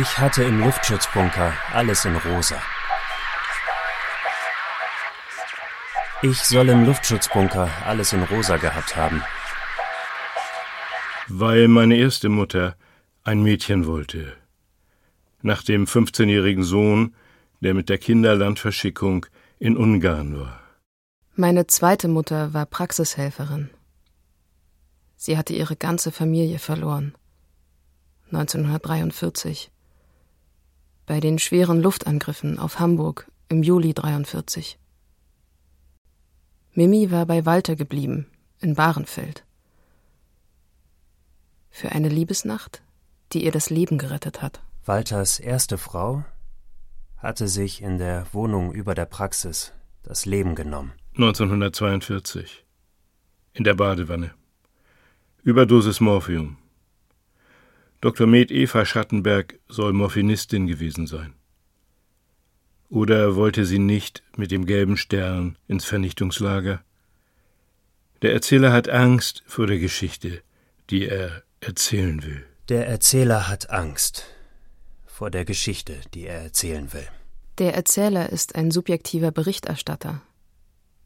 Ich hatte im Luftschutzbunker alles in rosa. Ich soll im Luftschutzbunker alles in rosa gehabt haben. Weil meine erste Mutter ein Mädchen wollte. Nach dem 15-jährigen Sohn, der mit der Kinderlandverschickung in Ungarn war. Meine zweite Mutter war Praxishelferin. Sie hatte ihre ganze Familie verloren. 1943. Bei den schweren Luftangriffen auf Hamburg im Juli 43. Mimi war bei Walter geblieben, in Bahrenfeld. Für eine Liebesnacht, die ihr das Leben gerettet hat. Walters erste Frau hatte sich in der Wohnung über der Praxis das Leben genommen. 1942. In der Badewanne. Überdosis Morphium. Dr. Med Eva Schattenberg soll Morphinistin gewesen sein. Oder wollte sie nicht mit dem gelben Stern ins Vernichtungslager? Der Erzähler hat Angst vor der Geschichte, die er erzählen will. Der Erzähler hat Angst vor der Geschichte, die er erzählen will. Der Erzähler ist ein subjektiver Berichterstatter,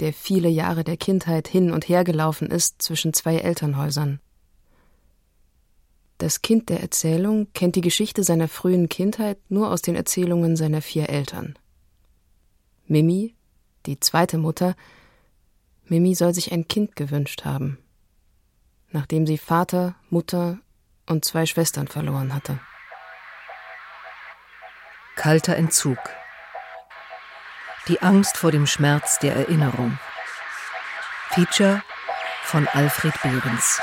der viele Jahre der Kindheit hin und her gelaufen ist zwischen zwei Elternhäusern. Das Kind der Erzählung kennt die Geschichte seiner frühen Kindheit nur aus den Erzählungen seiner vier Eltern. Mimi, die zweite Mutter, Mimi soll sich ein Kind gewünscht haben, nachdem sie Vater, Mutter und zwei Schwestern verloren hatte. Kalter Entzug. Die Angst vor dem Schmerz der Erinnerung. Feature von Alfred Behrens.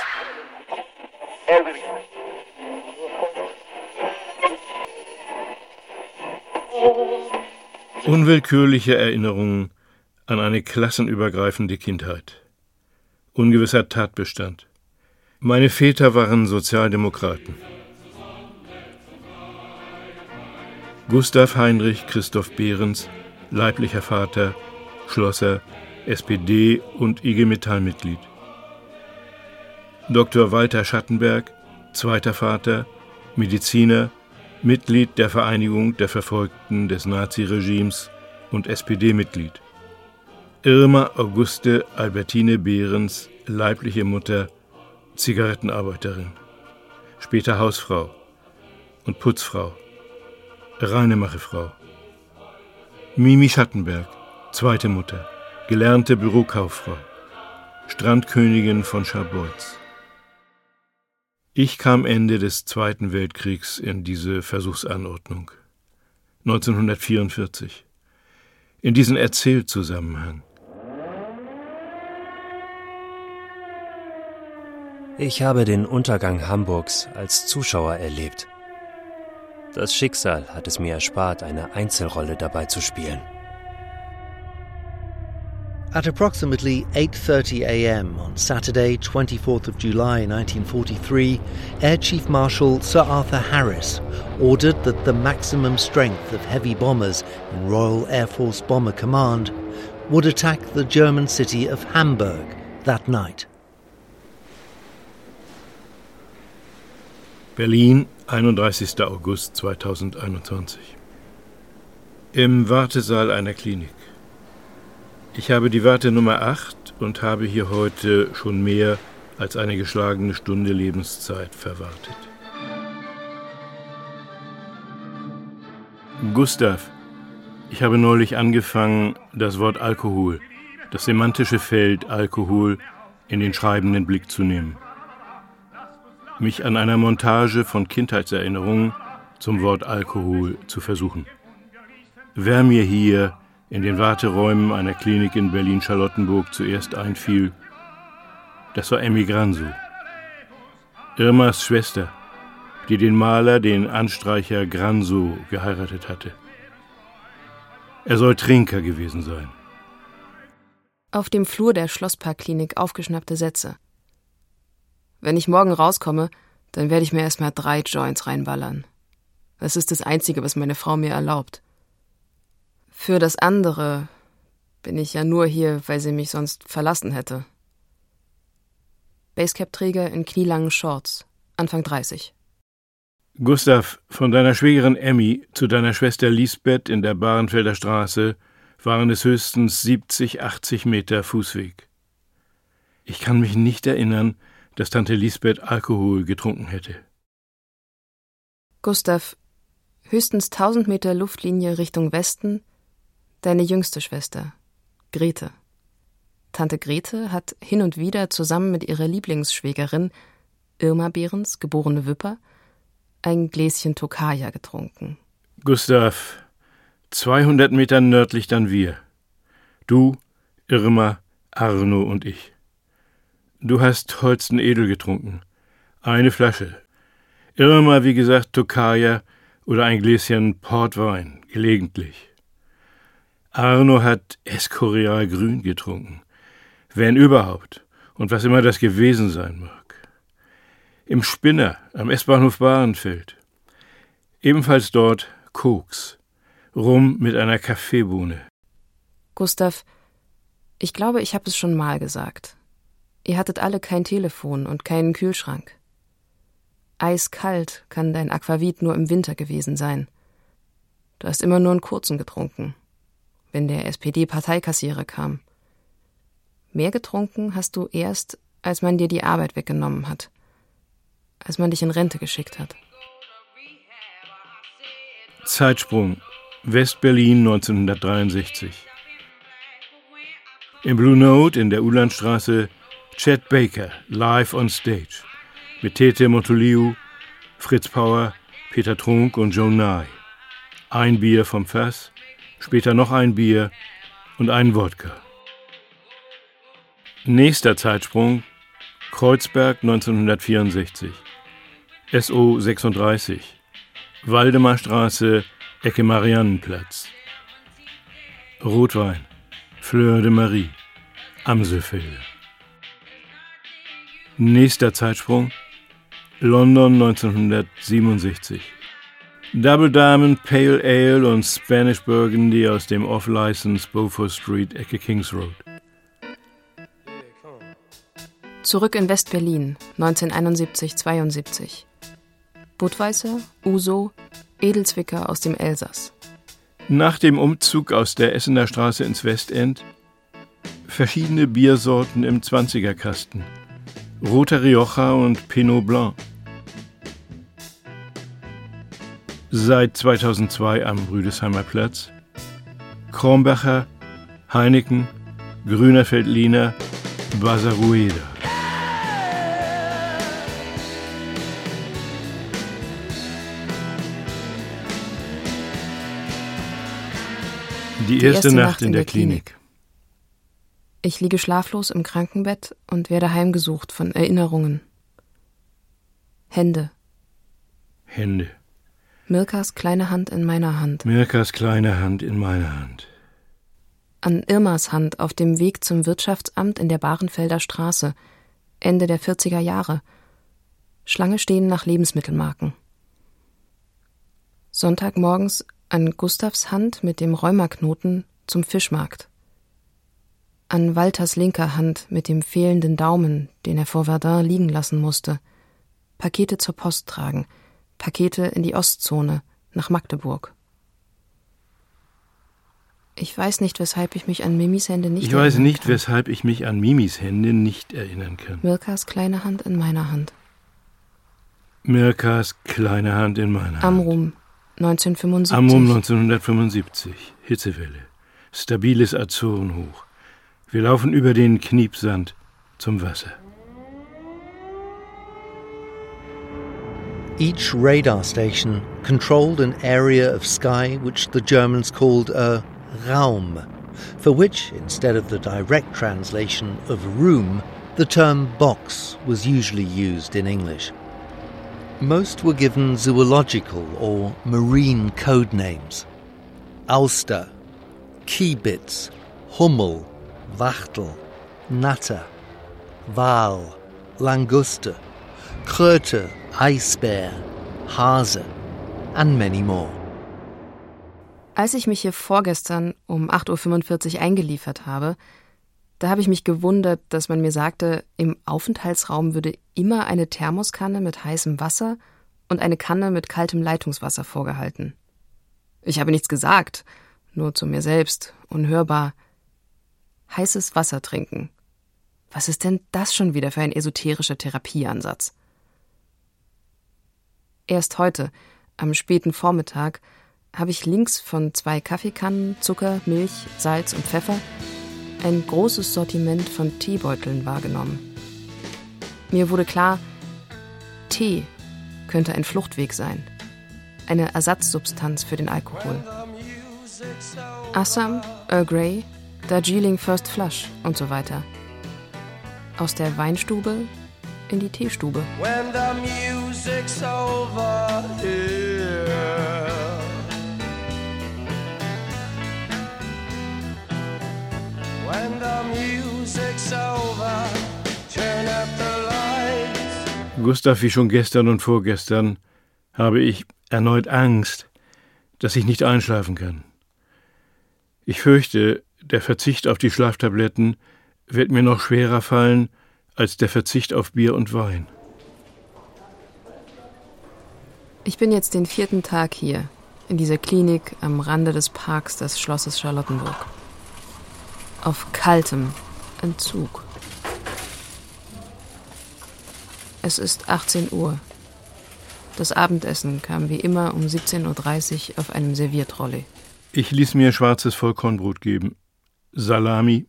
Unwillkürliche Erinnerungen an eine klassenübergreifende Kindheit. Ungewisser Tatbestand. Meine Väter waren Sozialdemokraten. Gustav Heinrich Christoph Behrens, leiblicher Vater, Schlosser, SPD und IG Metall-Mitglied. Dr. Walter Schattenberg, zweiter Vater, Mediziner, Mitglied der Vereinigung der Verfolgten des Naziregimes und SPD-Mitglied. Irma Auguste Albertine Behrens, leibliche Mutter, Zigarettenarbeiterin, später Hausfrau und Putzfrau, Reinemachefrau. Mimi Schattenberg, zweite Mutter, gelernte Bürokauffrau, Strandkönigin von Scharbeutz. Ich kam Ende des Zweiten Weltkriegs in diese Versuchsanordnung. 1944. In diesen Erzählzusammenhang. Ich habe den Untergang Hamburgs als Zuschauer erlebt. Das Schicksal hat es mir erspart, eine Einzelrolle dabei zu spielen. At approximately 8:30 a.m. on Saturday, 24th of July 1943, Air Chief Marshal Sir Arthur Harris ordered that the maximum strength of heavy bombers in Royal Air Force Bomber Command would attack the German city of Hamburg that night. Berlin, 31. August 2021. Im Wartesaal einer Klinik. Ich habe die Wartenummer 8 und habe hier heute schon mehr als eine geschlagene Stunde Lebenszeit verwartet. Gustav, ich habe neulich angefangen, das Wort Alkohol, das semantische Feld Alkohol, in den schreibenden Blick zu nehmen. Mich an einer Montage von Kindheitserinnerungen zum Wort Alkohol zu versuchen. Wer mir hier in den Warteräumen einer Klinik in Berlin-Charlottenburg zuerst einfiel, das war Emmy Granso. Irmas Schwester, die den Maler, den Anstreicher Granso, geheiratet hatte. Er soll Trinker gewesen sein. Auf dem Flur der Schlossparkklinik aufgeschnappte Sätze. Wenn ich morgen rauskomme, dann werde ich mir erstmal drei Joints reinballern. Das ist das Einzige, was meine Frau mir erlaubt. Für das andere bin ich ja nur hier, weil sie mich sonst verlassen hätte. Basecap-Träger in knielangen Shorts, Anfang 30. Gustav, von deiner Schwägerin Emmy zu deiner Schwester Lisbeth in der Bahrenfelder Straße waren es höchstens 70, 80 Meter Fußweg. Ich kann mich nicht erinnern, dass Tante Lisbeth Alkohol getrunken hätte. Gustav, höchstens 1000 Meter Luftlinie Richtung Westen, deine jüngste Schwester, Grete. Tante Grete hat hin und wieder zusammen mit ihrer Lieblingsschwägerin, Irma Behrens, geborene Wipper, ein Gläschen Tokaja getrunken. Gustav, 200 Meter nördlich dann wir. Du, Irma, Arno und ich. Du hast Holsten Edel getrunken. Eine Flasche. Irma, wie gesagt, Tokaja oder ein Gläschen Portwein, gelegentlich. Arno hat Escorial Grün getrunken. Wenn überhaupt. Und was immer das gewesen sein mag. Im Spinner, am S-Bahnhof Bahrenfeld. Ebenfalls dort Koks. Rum mit einer Kaffeebohne. Gustav, ich glaube, ich habe es schon mal gesagt. Ihr hattet alle kein Telefon und keinen Kühlschrank. Eiskalt kann dein Aquavit nur im Winter gewesen sein. Du hast immer nur einen kurzen getrunken, wenn der SPD-Parteikassierer kam. Mehr getrunken hast du erst, als man dir die Arbeit weggenommen hat, als man dich in Rente geschickt hat. Zeitsprung West-Berlin 1963. Im Blue Note in der Ulandstraße Chet Baker, live on stage. Mit Tete Montoliu, Fritz Power, Peter Trunk und Joe Nye. Ein Bier vom Fass, später noch ein Bier und ein Wodka. Nächster Zeitsprung Kreuzberg 1964. SO 36. Waldemarstraße, Ecke Mariannenplatz. Rotwein, Fleur de Marie, Amselfelde. Nächster Zeitsprung London 1967. Double Diamond Pale Ale und Spanish Burgundy aus dem Off-License Beaufort Street, Ecke Kings Road. Zurück in West-Berlin, 1971-72. Budweiser, Uso, Edelzwicker aus dem Elsass. Nach dem Umzug aus der Essener Straße ins Westend verschiedene Biersorten im 20er-Kasten. Roter Rioja und Pinot Blanc. Seit 2002 am Rüdesheimer Platz. Kronbacher, Heineken, Grüner Feldliner, Basarueda. Die erste, Die erste Nacht, Nacht in in der der Klinik. Ich liege schlaflos im Krankenbett und werde heimgesucht von Erinnerungen. Hände. Hände. Mirkas kleine Hand in meiner Hand. Mirkas kleine Hand in meiner Hand. An Irmas Hand auf dem Weg zum Wirtschaftsamt in der Bahrenfelder Straße. Ende der 40er Jahre. Schlange stehen nach Lebensmittelmarken. Sonntagmorgens an Gustavs Hand mit dem Rheumaknoten zum Fischmarkt. An Walters linker Hand mit dem fehlenden Daumen, den er vor Verdun liegen lassen musste. Pakete zur Post tragen, Pakete in die Ostzone, nach Magdeburg. Ich weiß nicht, weshalb ich mich an Mimis Hände nicht Ich weiß nicht, kann. weshalb ich mich an Mimis Hände nicht erinnern kann. Mirkas kleine Hand in meiner Hand. Mirkas kleine Hand in meiner Hand. Amrum, 1975. Amrum 1975. Hitzewelle. Stabiles Azorenhoch. Wir laufen über den Kniepsand zum Wasser. Each radar station controlled an area of sky which the Germans called a Raum, for which, instead of the direct translation of room, the term box was usually used in English. Most were given zoological or marine code names. Auster, Kiebitz, Hummel, Wachtel, Natter, Wal, Languste, Kröte, Eisbär, Hase, and many more. Als ich mich hier vorgestern um 8.45 Uhr eingeliefert habe, da habe ich mich gewundert, dass man mir sagte, im Aufenthaltsraum würde immer eine Thermoskanne mit heißem Wasser und eine Kanne mit kaltem Leitungswasser vorgehalten. Ich habe nichts gesagt, nur zu mir selbst, unhörbar. Heißes Wasser trinken. Was ist denn das schon wieder für ein esoterischer Therapieansatz? Erst heute, am späten Vormittag, habe ich links von zwei Kaffeekannen, Zucker, Milch, Salz und Pfeffer ein großes Sortiment von Teebeuteln wahrgenommen. Mir wurde klar, Tee könnte ein Fluchtweg sein, eine Ersatzsubstanz für den Alkohol. Assam, Earl Grey, Darjeeling First Flush und so weiter. Aus der Weinstube in die Teestube. When the music's over here. When the music's over, turn up the lights. Gustav, wie schon gestern und vorgestern, habe ich erneut Angst, dass ich nicht einschlafen kann. Ich fürchte, der Verzicht auf die Schlaftabletten wird mir noch schwerer fallen als der Verzicht auf Bier und Wein. Ich bin jetzt den vierten Tag hier, in dieser Klinik am Rande des Parks des Schlosses Charlottenburg. Auf kaltem Entzug. Es ist 18 Uhr. Das Abendessen kam wie immer um 17.30 Uhr auf einem Serviertrolley. Ich ließ mir schwarzes Vollkornbrot geben, Salami,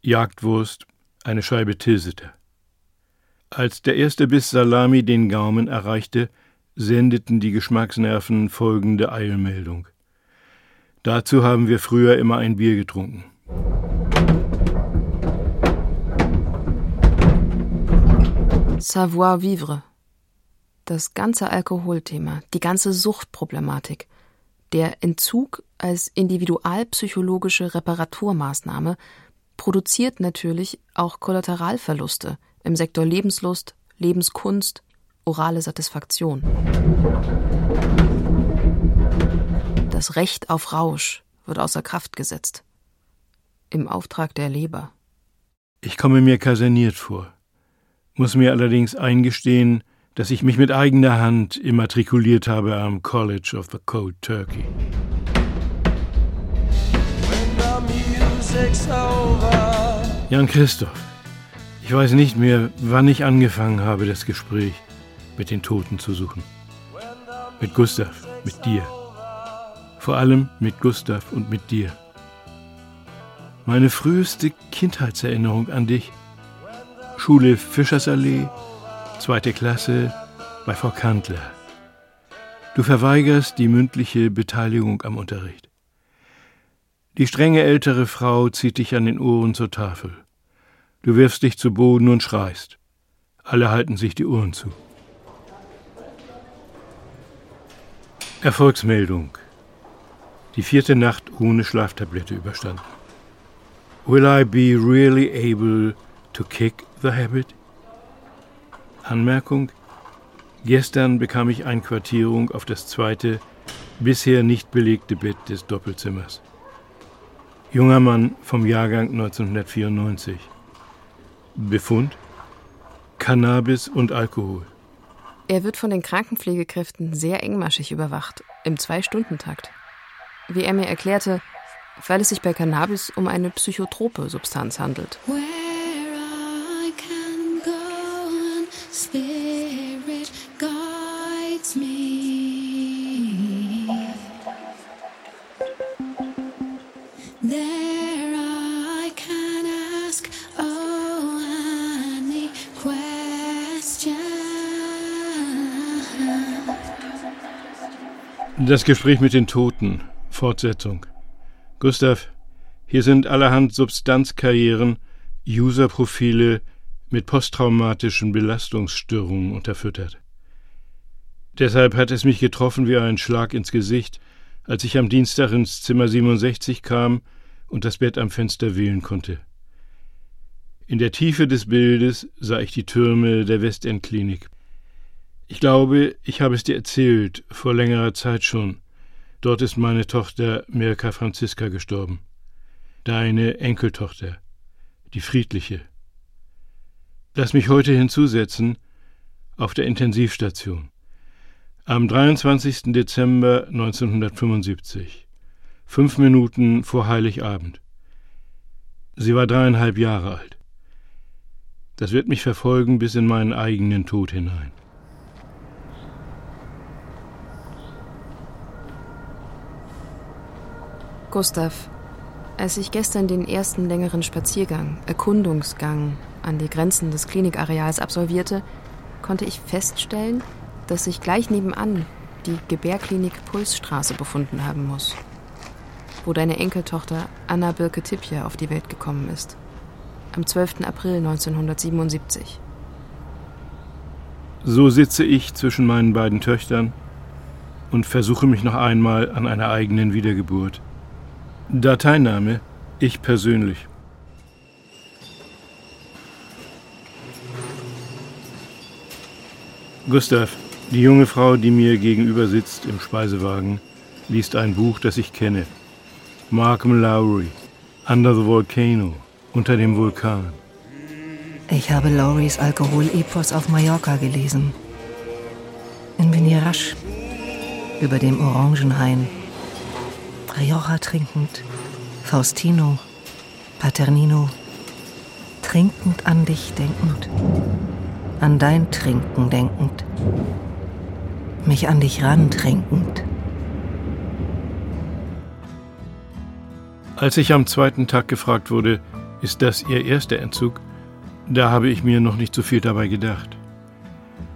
Jagdwurst, eine Scheibe Tilsiter. Als der erste Biss Salami den Gaumen erreichte, sendeten die Geschmacksnerven folgende Eilmeldung. Dazu haben wir früher immer ein Bier getrunken. Savoir vivre. Das ganze Alkoholthema, die ganze Suchtproblematik, der Entzug als individualpsychologische Reparaturmaßnahme produziert natürlich auch Kollateralverluste im Sektor Lebenslust, Lebenskunst, orale Satisfaktion. Das Recht auf Rausch wird außer Kraft gesetzt. Im Auftrag der Leber. Ich komme mir kaserniert vor, muss mir allerdings eingestehen, dass ich mich mit eigener Hand immatrikuliert habe am College of the Cold Turkey. Jan Christoph, ich weiß nicht mehr, wann ich angefangen habe, das Gespräch mit den Toten zu suchen. Mit Gustav, mit dir. Vor allem mit Gustav und mit dir. Meine früheste Kindheitserinnerung an dich. Schule Fischersallee, zweite Klasse bei Frau Kantler. Du verweigerst die mündliche Beteiligung am Unterricht. Die strenge ältere Frau zieht dich an den Ohren zur Tafel. Du wirfst dich zu Boden und schreist. Alle halten sich die Ohren zu. Erfolgsmeldung. Die vierte Nacht ohne Schlaftablette überstanden. Will I be really able to kick the habit? Anmerkung. Gestern bekam ich Einquartierung auf das zweite, bisher nicht belegte Bett des Doppelzimmers. Junger Mann vom Jahrgang 1994. Befund? Cannabis und Alkohol. Er wird von den Krankenpflegekräften sehr engmaschig überwacht, im Zwei-Stunden-Takt. Wie er mir erklärte, weil es sich bei Cannabis um eine psychotrope Substanz handelt. Spirit Das Gespräch mit den Toten. Fortsetzung. Gustav, hier sind allerhand Substanzkarrieren, Userprofile mit posttraumatischen Belastungsstörungen unterfüttert. Deshalb hat es mich getroffen wie ein Schlag ins Gesicht, als ich am Dienstag ins Zimmer 67 kam und das Bett am Fenster wählen konnte. In der Tiefe des Bildes sah ich die Türme der Westendklinik. Ich glaube, ich habe es dir erzählt, vor längerer Zeit schon. Dort ist meine Tochter Mirka Franziska gestorben. Deine Enkeltochter, die friedliche. Lass mich heute hinzusetzen, auf der Intensivstation. Am 23. Dezember 1975, fünf Minuten vor Heiligabend. Sie war dreieinhalb Jahre alt. Das wird mich verfolgen bis in meinen eigenen Tod hinein. Gustav, als ich gestern den ersten längeren Spaziergang, Erkundungsgang an die Grenzen des Klinikareals absolvierte, konnte ich feststellen, dass sich gleich nebenan die Gebärklinik Pulsstraße befunden haben muss, wo deine Enkeltochter Anna Birke Tippje auf die Welt gekommen ist, am 12. April 1977. So sitze ich zwischen meinen beiden Töchtern und versuche mich noch einmal an einer eigenen Wiedergeburt. Dateiname Ich persönlich. Gustav, die junge Frau, die mir gegenüber sitzt im Speisewagen, liest ein Buch, das ich kenne. Markham Lowry, Under the Volcano, unter dem Vulkan. Ich habe Lowrys Alkoholepos auf Mallorca gelesen. In Vinirasch, über dem Orangenhain Rioja trinkend, Faustino, Paternino, trinkend an dich denkend, an dein Trinken denkend, mich an dich rantrinkend. Als ich am zweiten Tag gefragt wurde, ist das Ihr erster Entzug, da habe ich mir noch nicht so viel dabei gedacht.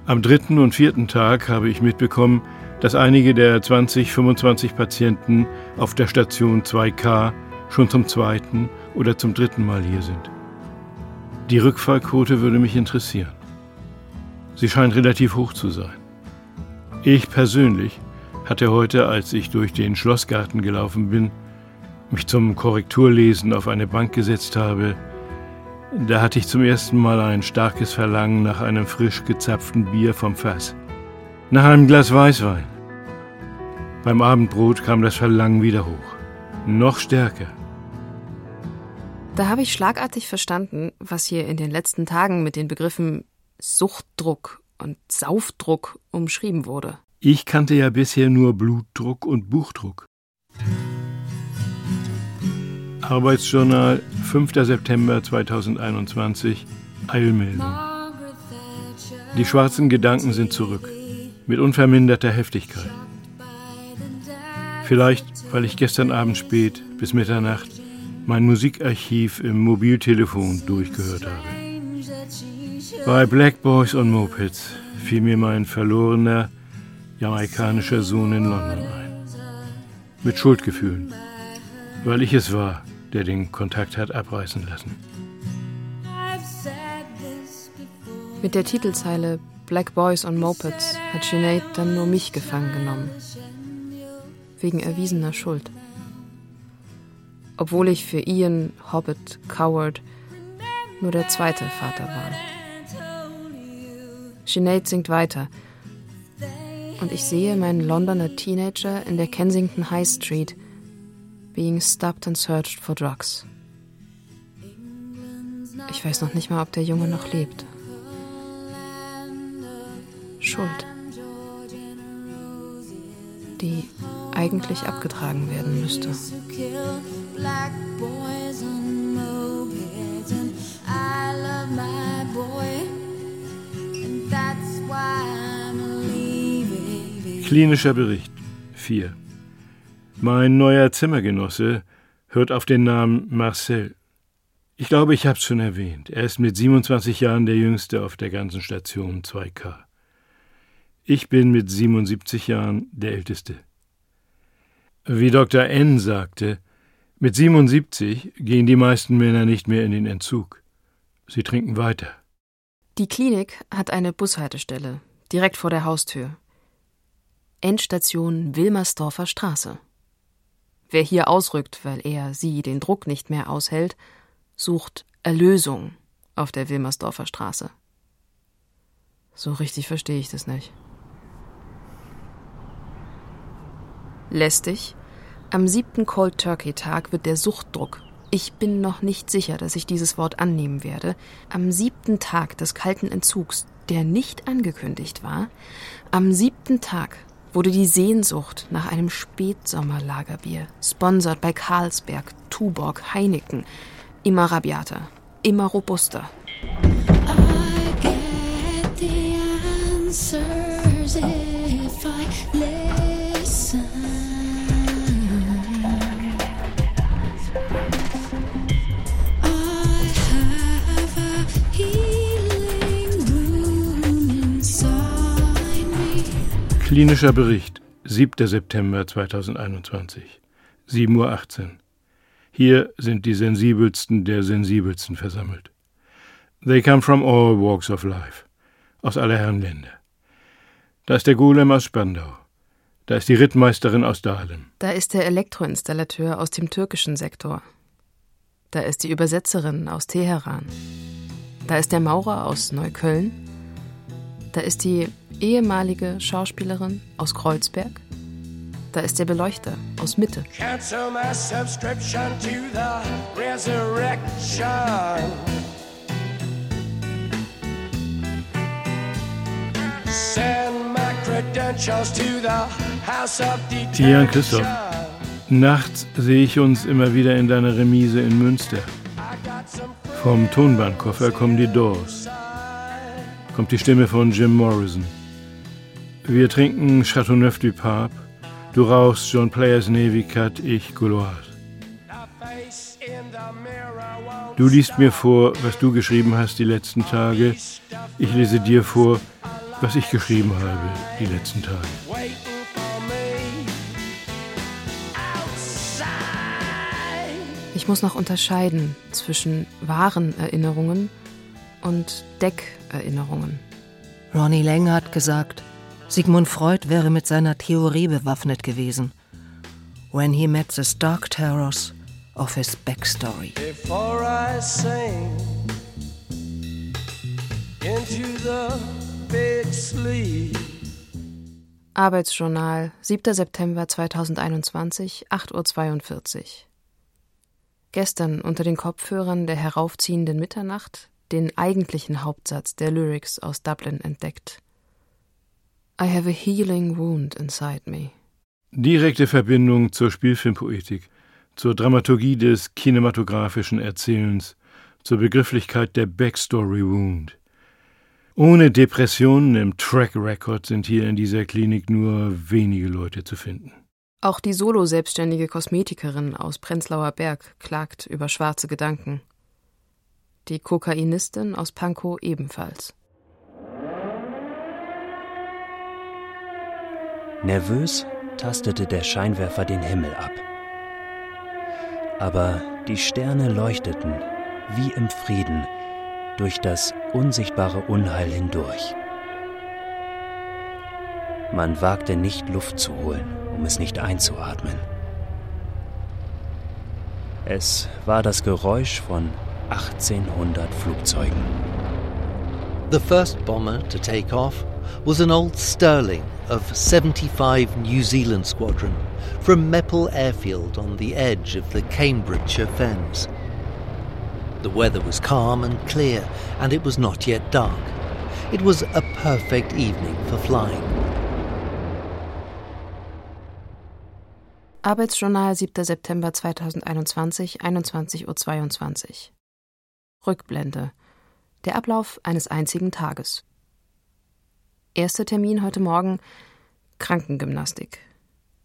Am dritten und vierten Tag habe ich mitbekommen, dass einige der 20, 25 Patienten auf der Station 2K schon zum zweiten oder zum dritten Mal hier sind. Die Rückfallquote würde mich interessieren. Sie scheint relativ hoch zu sein. Ich persönlich hatte heute, als ich durch den Schlossgarten gelaufen bin, mich zum Korrekturlesen auf eine Bank gesetzt habe, da hatte ich zum ersten Mal ein starkes Verlangen nach einem frisch gezapften Bier vom Fass. Nach einem Glas Weißwein. Beim Abendbrot kam das Verlangen wieder hoch. Noch stärker. Da habe ich schlagartig verstanden, was hier in den letzten Tagen mit den Begriffen Suchtdruck und Saufdruck umschrieben wurde. Ich kannte ja bisher nur Blutdruck und Buchdruck. Arbeitsjournal, 5. September 2021, Eilmeldung. Die schwarzen Gedanken sind zurück, mit unverminderter Heftigkeit. Vielleicht, weil ich gestern Abend spät bis Mitternacht mein Musikarchiv im Mobiltelefon durchgehört habe. Bei Black Boys on Mopeds fiel mir mein verlorener jamaikanischer Sohn in London ein. Mit Schuldgefühlen, weil ich es war, der den Kontakt hat abreißen lassen. Mit der Titelzeile Black Boys on Mopeds hat Sinead dann nur mich gefangen genommen wegen erwiesener Schuld. Obwohl ich für Ian, Hobbit, Coward nur der zweite Vater war. Sinead singt weiter. Und ich sehe meinen Londoner Teenager in der Kensington High Street being stopped and searched for drugs. Ich weiß noch nicht mal, ob der Junge noch lebt. Schuld. Die eigentlich abgetragen werden müsste. Klinischer Bericht 4. Mein neuer Zimmergenosse hört auf den Namen Marcel. Ich glaube, ich habe es schon erwähnt. Er ist mit 27 Jahren der jüngste auf der ganzen Station 2K. Ich bin mit 77 Jahren der älteste. Wie Dr. N sagte, mit 77 gehen die meisten Männer nicht mehr in den Entzug. Sie trinken weiter. Die Klinik hat eine Bushaltestelle direkt vor der Haustür. Endstation Wilmersdorfer Straße. Wer hier ausrückt, weil er sie den Druck nicht mehr aushält, sucht Erlösung auf der Wilmersdorfer Straße. So richtig verstehe ich das nicht. Lästig, am siebten Cold Turkey Tag wird der Suchtdruck Ich bin noch nicht sicher, dass ich dieses Wort annehmen werde. Am siebten Tag des kalten Entzugs, der nicht angekündigt war, am siebten Tag wurde die Sehnsucht nach einem Spätsommerlagerbier, sponsert bei Carlsberg, Tuborg, Heineken, immer rabiater, immer robuster. I get the answers Klinischer Bericht, 7. September 2021, 7.18 Uhr. Hier sind die sensibelsten der sensibelsten versammelt. They come from all walks of life, aus aller Herren Länder. Da ist der Golem aus Spandau. Da ist die Rittmeisterin aus Dahlem. Da ist der Elektroinstallateur aus dem türkischen Sektor. Da ist die Übersetzerin aus Teheran. Da ist der Maurer aus Neukölln. Da ist die ehemalige Schauspielerin aus Kreuzberg. Da ist der Beleuchter aus Mitte. Cancel my subscription to the resurrection. Send my credentials to the house of Jan Christoph, nachts sehe ich uns immer wieder in deiner Remise in Münster. Vom Tonbandkoffer kommen die Doors. Kommt die Stimme von Jim Morrison. Wir trinken Chateauneuf du Pape. Du rauchst John Players Navy Cut, ich Gauloise. Du liest mir vor, was du geschrieben hast die letzten Tage. Ich lese dir vor, was ich geschrieben habe die letzten Tage. Ich muss noch unterscheiden zwischen wahren Erinnerungen und Deckerinnerungen. Ronnie Lang hat gesagt, Sigmund Freud wäre mit seiner Theorie bewaffnet gewesen. When he met the stark terrors of his backstory. Before I sing into the big sleep. Arbeitsjournal, 7. September 2021, 8.42 Uhr. Gestern unter den Kopfhörern der heraufziehenden Mitternacht den eigentlichen Hauptsatz der Lyrics aus Dublin entdeckt. I have a healing wound inside me. Direkte Verbindung zur Spielfilmpoetik, zur Dramaturgie des kinematografischen Erzählens, zur Begrifflichkeit der Backstory Wound. Ohne Depressionen im Track Record sind hier in dieser Klinik nur wenige Leute zu finden. Auch die solo-selbstständige Kosmetikerin aus Prenzlauer Berg klagt über schwarze Gedanken. Die Kokainistin aus Pankow ebenfalls. Nervös tastete der Scheinwerfer den Himmel ab. Aber die Sterne leuchteten wie im Frieden durch das unsichtbare Unheil hindurch. Man wagte nicht Luft zu holen, um es nicht einzuatmen. Es war das Geräusch von 1800 Flugzeugen. The first bomber to take off was an old Sterling of 75 New Zealand Squadron from Meppel Airfield on the edge of the Cambridgeshire Fens. The weather was calm and clear, and it was not yet dark. It was a perfect evening for flying. Arbeitsjournal 7. September 2021, 21.22 Uhr. Rückblende. Der Ablauf eines einzigen Tages. Erster Termin heute Morgen Krankengymnastik.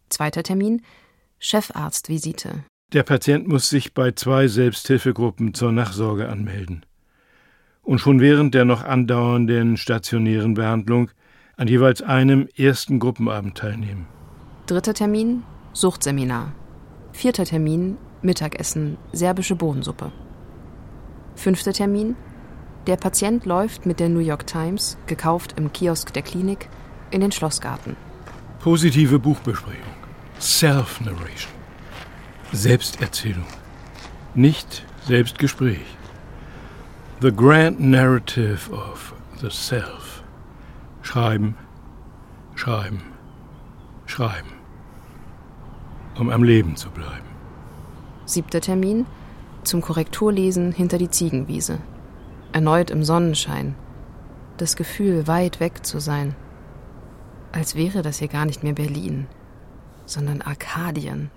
Zweiter Termin Chefarztvisite. Der Patient muss sich bei zwei Selbsthilfegruppen zur Nachsorge anmelden und schon während der noch andauernden stationären Behandlung an jeweils einem ersten Gruppenabend teilnehmen. Dritter Termin Suchtseminar. Vierter Termin Mittagessen serbische Bohnensuppe. Fünfter Termin der Patient läuft mit der New York Times, gekauft im Kiosk der Klinik, in den Schlossgarten. Positive Buchbesprechung. Self-Narration. Selbsterzählung. Nicht Selbstgespräch. The Grand Narrative of the Self. Schreiben, schreiben, schreiben. Um am Leben zu bleiben. Siebter Termin. Zum Korrekturlesen hinter die Ziegenwiese. Erneut im Sonnenschein. Das Gefühl, weit weg zu sein. Als wäre das hier gar nicht mehr Berlin, sondern Arkadien.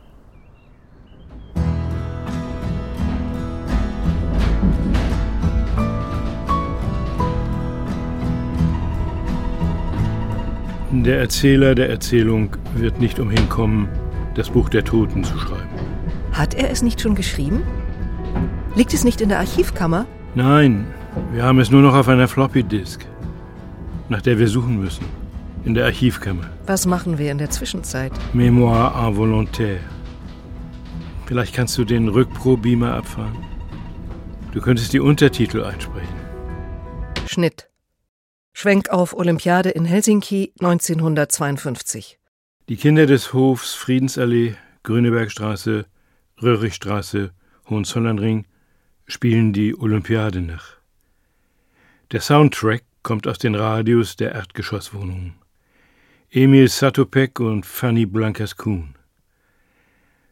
Der Erzähler der Erzählung wird nicht umhin kommen, das Buch der Toten zu schreiben. Hat er es nicht schon geschrieben? Liegt es nicht in der Archivkammer? Nein, wir haben es nur noch auf einer Floppy-Disk, nach der wir suchen müssen. In der Archivkammer. Was machen wir in der Zwischenzeit? Mémoire involontaire. Vielleicht kannst du den Rückpro-Beamer abfahren. Du könntest die Untertitel einsprechen. Schnitt. Schwenk auf Olympiade in Helsinki 1952. Die Kinder des Hofs Friedensallee, Grünebergstraße, Röhrichstraße, Hohenzollernring spielen die Olympiade nach. Der Soundtrack kommt aus den Radios der Erdgeschosswohnungen. Emil Satopek und Fanny Blankers-Kuhn.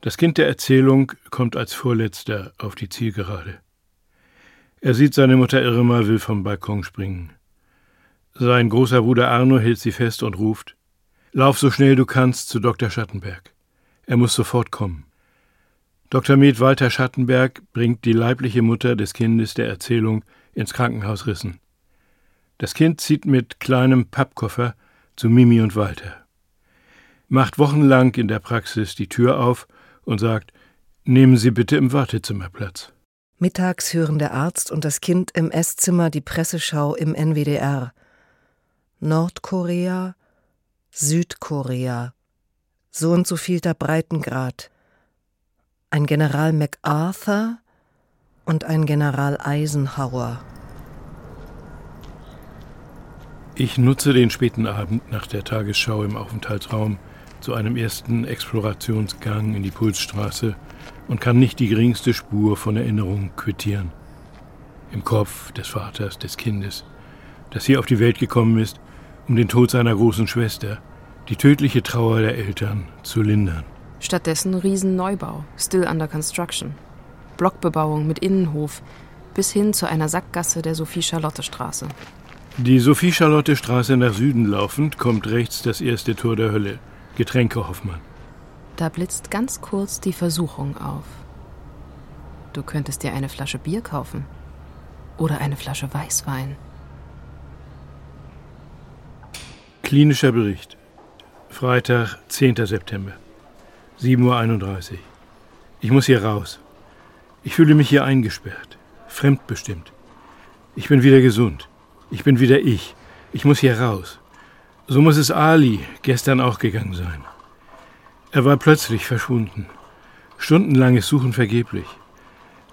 Das Kind der Erzählung kommt als Vorletzter auf die Zielgerade. Er sieht seine Mutter Irma will vom Balkon springen. Sein großer Bruder Arno hält sie fest und ruft: Lauf so schnell du kannst zu Dr. Schattenberg. Er muss sofort kommen. Dr. Med Walter Schattenberg bringt die leibliche Mutter des Kindes der Erzählung ins Krankenhaus Rissen. Das Kind zieht mit kleinem Pappkoffer zu Mimi und Walter. Macht wochenlang in der Praxis die Tür auf und sagt: Nehmen Sie bitte im Wartezimmer Platz. Mittags hören der Arzt und das Kind im Esszimmer die Presseschau im NWDR. Nordkorea, Südkorea, so und so vielter Breitengrad. Ein General MacArthur und ein General Eisenhower. Ich nutze den späten Abend nach der Tagesschau im Aufenthaltsraum zu einem ersten Explorationsgang in die Pulsstraße und kann nicht die geringste Spur von Erinnerung quittieren. Im Kopf des Vaters, des Kindes, das hier auf die Welt gekommen ist, um den Tod seiner großen Schwester, die tödliche Trauer der Eltern, zu lindern. Stattdessen Riesenneubau, still under construction. Blockbebauung mit Innenhof, bis hin zu einer Sackgasse der Sophie-Charlotte-Straße. Die Sophie-Charlotte-Straße nach Süden laufend kommt rechts das erste Tor der Hölle, Getränke Hoffmann. Da blitzt ganz kurz die Versuchung auf. Du könntest dir eine Flasche Bier kaufen. Oder eine Flasche Weißwein. Klinischer Bericht. Freitag, 10. September. 7.31 Uhr. Ich muss hier raus. Ich fühle mich hier eingesperrt, fremdbestimmt. Ich bin wieder gesund. Ich bin wieder ich. Ich muss hier raus. So muss es Ali gestern auch gegangen sein. Er war plötzlich verschwunden. Stundenlanges Suchen vergeblich.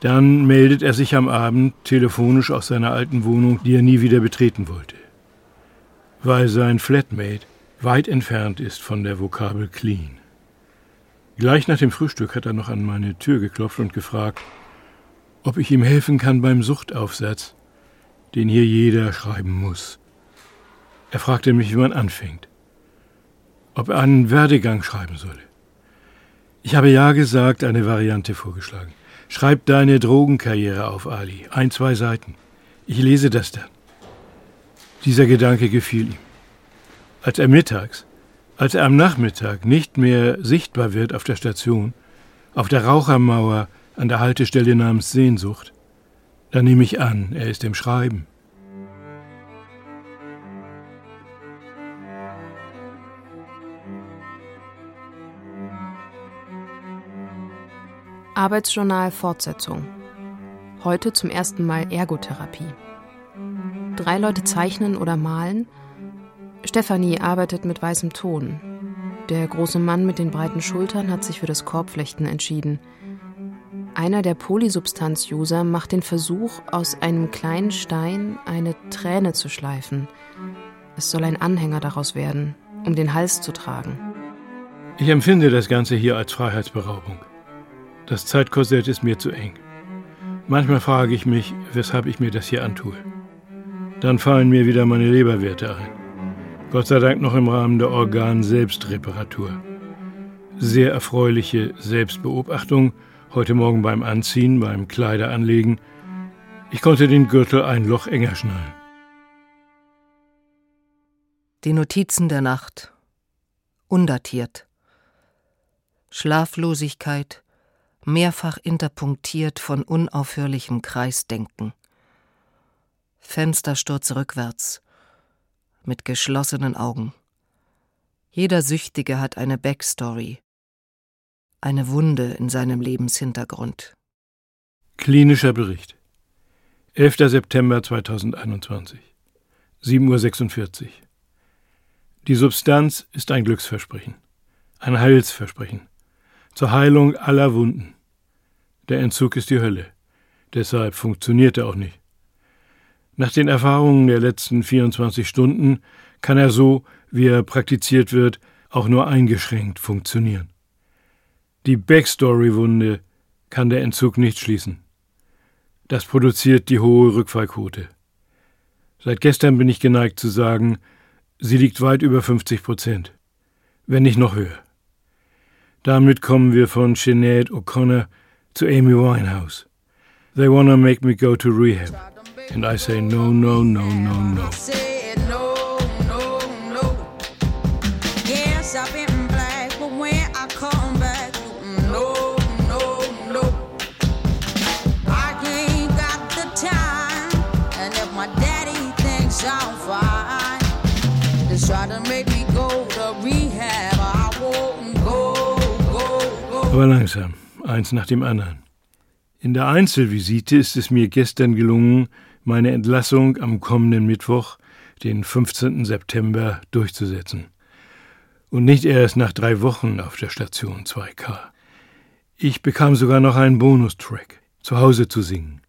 Dann meldet er sich am Abend telefonisch aus seiner alten Wohnung, die er nie wieder betreten wollte weil sein Flatmate weit entfernt ist von der Vokabel clean. Gleich nach dem Frühstück hat er noch an meine Tür geklopft und gefragt, ob ich ihm helfen kann beim Suchtaufsatz, den hier jeder schreiben muss. Er fragte mich, wie man anfängt, ob er einen Werdegang schreiben solle. Ich habe ja gesagt, eine Variante vorgeschlagen. Schreib deine Drogenkarriere auf, Ali. Ein, zwei Seiten. Ich lese das dann. Dieser Gedanke gefiel ihm. Als er mittags, als er am Nachmittag nicht mehr sichtbar wird auf der Station, auf der Rauchermauer an der Haltestelle namens Sehnsucht, dann nehme ich an, er ist im Schreiben. Arbeitsjournal Fortsetzung. Heute zum ersten Mal Ergotherapie. Drei Leute zeichnen oder malen. Stefanie arbeitet mit weißem Ton. Der große Mann mit den breiten Schultern hat sich für das Korbflechten entschieden. Einer der Polysubstanz-User macht den Versuch, aus einem kleinen Stein eine Träne zu schleifen. Es soll ein Anhänger daraus werden, um den Hals zu tragen. Ich empfinde das Ganze hier als Freiheitsberaubung. Das Zeitkorsett ist mir zu eng. Manchmal frage ich mich, weshalb ich mir das hier antue. Dann fallen mir wieder meine Leberwerte ein. Gott sei Dank noch im Rahmen der Organ-Selbstreparatur. Sehr erfreuliche Selbstbeobachtung, Heute Morgen beim Anziehen, beim Kleideranlegen. Ich konnte den Gürtel ein Loch enger schnallen. Die Notizen der Nacht. Undatiert. Schlaflosigkeit, mehrfach interpunktiert von unaufhörlichem Kreisdenken. Fenstersturz rückwärts, mit geschlossenen Augen. Jeder Süchtige hat eine Backstory, eine Wunde in seinem Lebenshintergrund. Klinischer Bericht. 11. September 2021. 7.46 Uhr. Die Substanz ist ein Glücksversprechen, ein Heilsversprechen, zur Heilung aller Wunden. Der Entzug ist die Hölle, deshalb funktioniert er auch nicht. Nach den Erfahrungen der letzten 24 Stunden kann er so, wie er praktiziert wird, auch nur eingeschränkt funktionieren. Die Backstory-Wunde kann der Entzug nicht schließen. Das produziert die hohe Rückfallquote. Seit gestern bin ich geneigt zu sagen, Sie liegt weit über 50 Prozent, wenn nicht noch höher. Damit kommen wir von Sinead O'Connor zu Amy Winehouse. They wanna make me go to rehab. And I say no, no, no, no, no. Aber langsam, eins nach dem anderen. In der Einzelvisite ist es mir gestern gelungen, meine Entlassung am kommenden Mittwoch, den 15. September, durchzusetzen. Und nicht erst nach drei Wochen auf der Station 2K. Ich bekam sogar noch einen Bonustrack, zu Hause zu singen.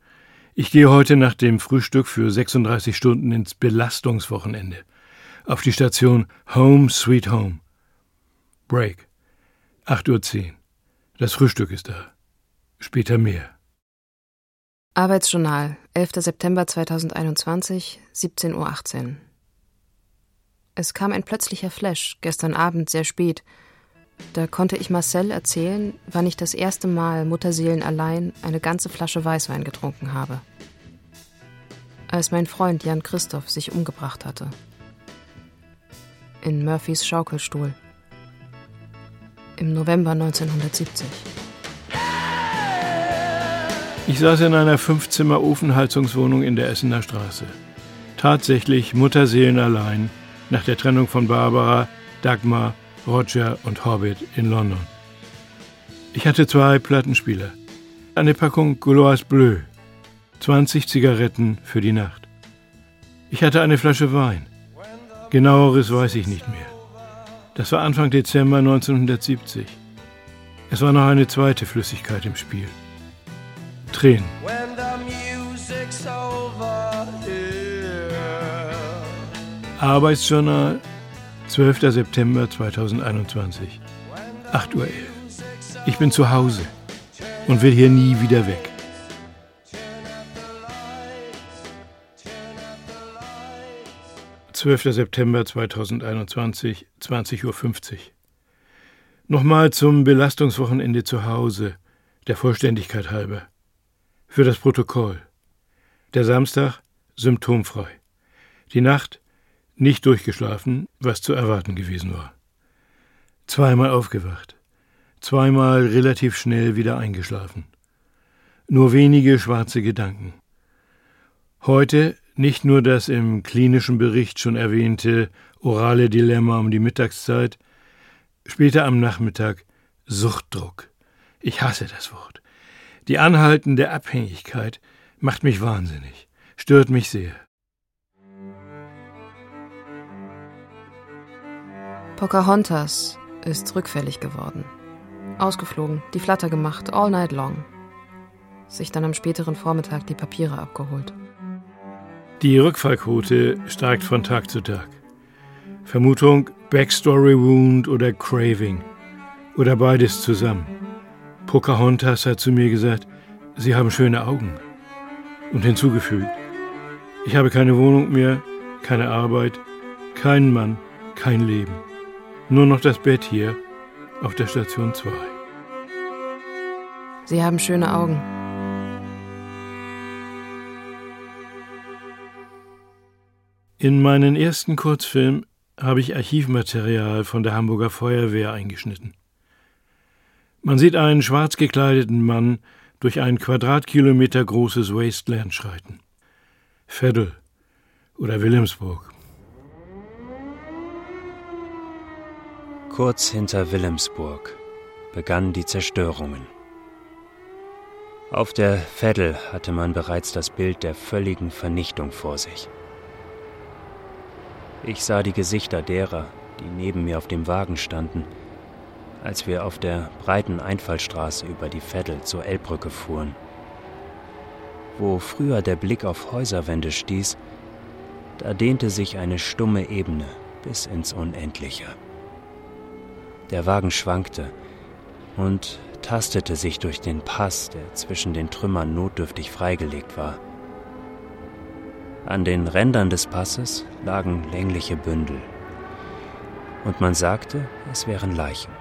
Ich gehe heute nach dem Frühstück für 36 Stunden ins Belastungswochenende. Auf die Station Home Sweet Home. Break. 8.10 Uhr. Das Frühstück ist da. Später mehr. Arbeitsjournal, 11. September 2021, 17.18 Uhr. Es kam ein plötzlicher Flash, gestern Abend sehr spät. Da konnte ich Marcel erzählen, wann ich das erste Mal Mutterseelen allein eine ganze Flasche Weißwein getrunken habe. Als mein Freund Jan Christoph sich umgebracht hatte. In Murphys Schaukelstuhl im November 1970. Ich saß in einer Fünfzimmer-Ofenheizungswohnung in der Essener Straße. Tatsächlich Mutterseelen allein nach der Trennung von Barbara, Dagmar, Roger und Hobbit in London. Ich hatte zwei Plattenspieler, eine Packung Gaulois Bleu, 20 Zigaretten für die Nacht. Ich hatte eine Flasche Wein. Genaueres weiß ich nicht mehr. Das war Anfang Dezember 1970. Es war noch eine zweite Flüssigkeit im Spiel. Tränen. Arbeitsjournal, 12. September 2021, 8.11 Uhr. Ich bin zu Hause und will hier nie wieder weg. 12. September 2021, 20.50 Uhr. Nochmal zum Belastungswochenende zu Hause, der Vollständigkeit halber. Für das Protokoll. Der Samstag symptomfrei. Die Nacht nicht durchgeschlafen, was zu erwarten gewesen war. Zweimal aufgewacht. Zweimal relativ schnell wieder eingeschlafen. Nur wenige schwarze Gedanken. Heute nicht nur das im klinischen Bericht schon erwähnte orale Dilemma um die Mittagszeit, später am Nachmittag Suchtdruck. Ich hasse das Wort. Die anhaltende Abhängigkeit macht mich wahnsinnig, stört mich sehr. Pocahontas ist rückfällig geworden. Ausgeflogen, die Flatter gemacht, all night long. Sich dann am späteren Vormittag die Papiere abgeholt. Die Rückfallquote steigt von Tag zu Tag. Vermutung Backstory Wound oder Craving. Oder beides zusammen. Pocahontas hat zu mir gesagt, Sie haben schöne Augen. Und hinzugefügt, ich habe keine Wohnung mehr, keine Arbeit, keinen Mann, kein Leben. Nur noch das Bett hier auf der Station 2. Sie haben schöne Augen. In meinen ersten Kurzfilm habe ich Archivmaterial von der Hamburger Feuerwehr eingeschnitten. Man sieht einen schwarz gekleideten Mann durch ein Quadratkilometer großes Wasteland schreiten. Veddel oder Wilhelmsburg. Kurz hinter Wilhelmsburg begannen die Zerstörungen. Auf der Veddel hatte man bereits das Bild der völligen Vernichtung vor sich. Ich sah die Gesichter derer, die neben mir auf dem Wagen standen, als wir auf der breiten Einfallstraße über die Veddel zur Elbbrücke fuhren. Wo früher der Blick auf Häuserwände stieß, da dehnte sich eine stumme Ebene bis ins Unendliche. Der Wagen schwankte und tastete sich durch den Pass, der zwischen den Trümmern notdürftig freigelegt war. An den Rändern des Passes lagen längliche Bündel. Und man sagte, es wären Leichen.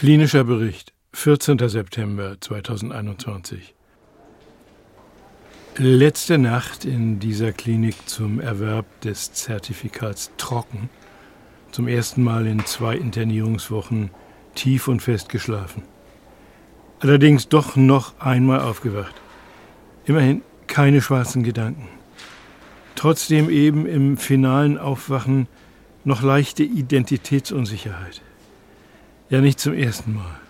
Klinischer Bericht, 14. September 2021. Letzte Nacht in dieser Klinik zum Erwerb des Zertifikats trocken. Zum ersten Mal in zwei Internierungswochen tief und fest geschlafen. Allerdings doch noch einmal aufgewacht. Immerhin keine schwarzen Gedanken. Trotzdem eben im finalen Aufwachen noch leichte Identitätsunsicherheit. Ja, nicht zum ersten Mal.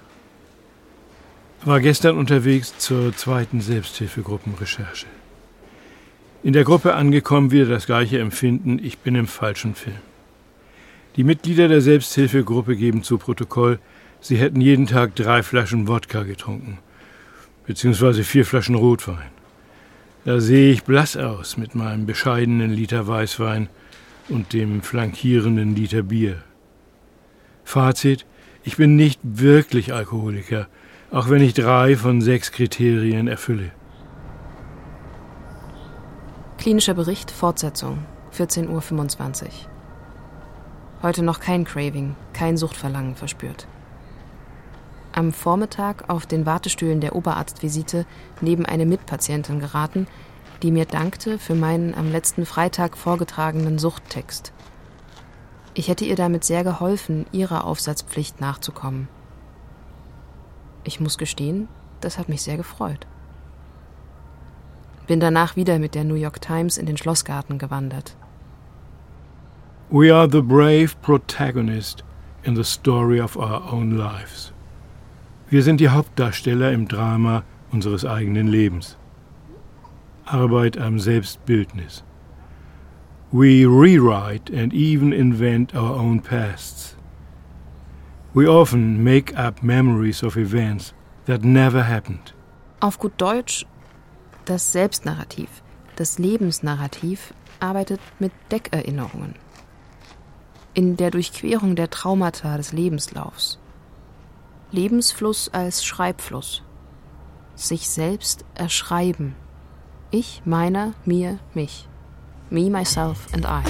War gestern unterwegs zur zweiten Selbsthilfegruppenrecherche. In der Gruppe angekommen wieder das gleiche Empfinden, ich bin im falschen Film. Die Mitglieder der Selbsthilfegruppe geben zu Protokoll, sie hätten jeden Tag drei Flaschen Wodka getrunken, beziehungsweise vier Flaschen Rotwein. Da sehe ich blass aus mit meinem bescheidenen Liter Weißwein und dem flankierenden Liter Bier. Fazit, ich bin nicht wirklich Alkoholiker, auch wenn ich drei von sechs Kriterien erfülle. Klinischer Bericht, Fortsetzung, 14.25 Uhr. Heute noch kein Craving, kein Suchtverlangen verspürt. Am Vormittag auf den Wartestühlen der Oberarztvisite neben eine Mitpatientin geraten, die mir dankte für meinen am letzten Freitag vorgetragenen Suchttext. Ich hätte ihr damit sehr geholfen, ihrer Aufsatzpflicht nachzukommen. Ich muss gestehen, das hat mich sehr gefreut. Bin danach wieder mit der New York Times in den Schlossgarten gewandert. We are the brave protagonist in the story of our own lives. Wir sind die Hauptdarsteller im Drama unseres eigenen Lebens. Arbeit am Selbstbildnis. We rewrite and even invent our own pasts. We often make up memories of events that never happened. Auf gut Deutsch, das Selbstnarrativ, das Lebensnarrativ arbeitet mit Deckerinnerungen. In der Durchquerung der Traumata des Lebenslaufs. Lebensfluss als Schreibfluss. Sich selbst erschreiben. Ich, meiner, mir, mich. Me, myself and I.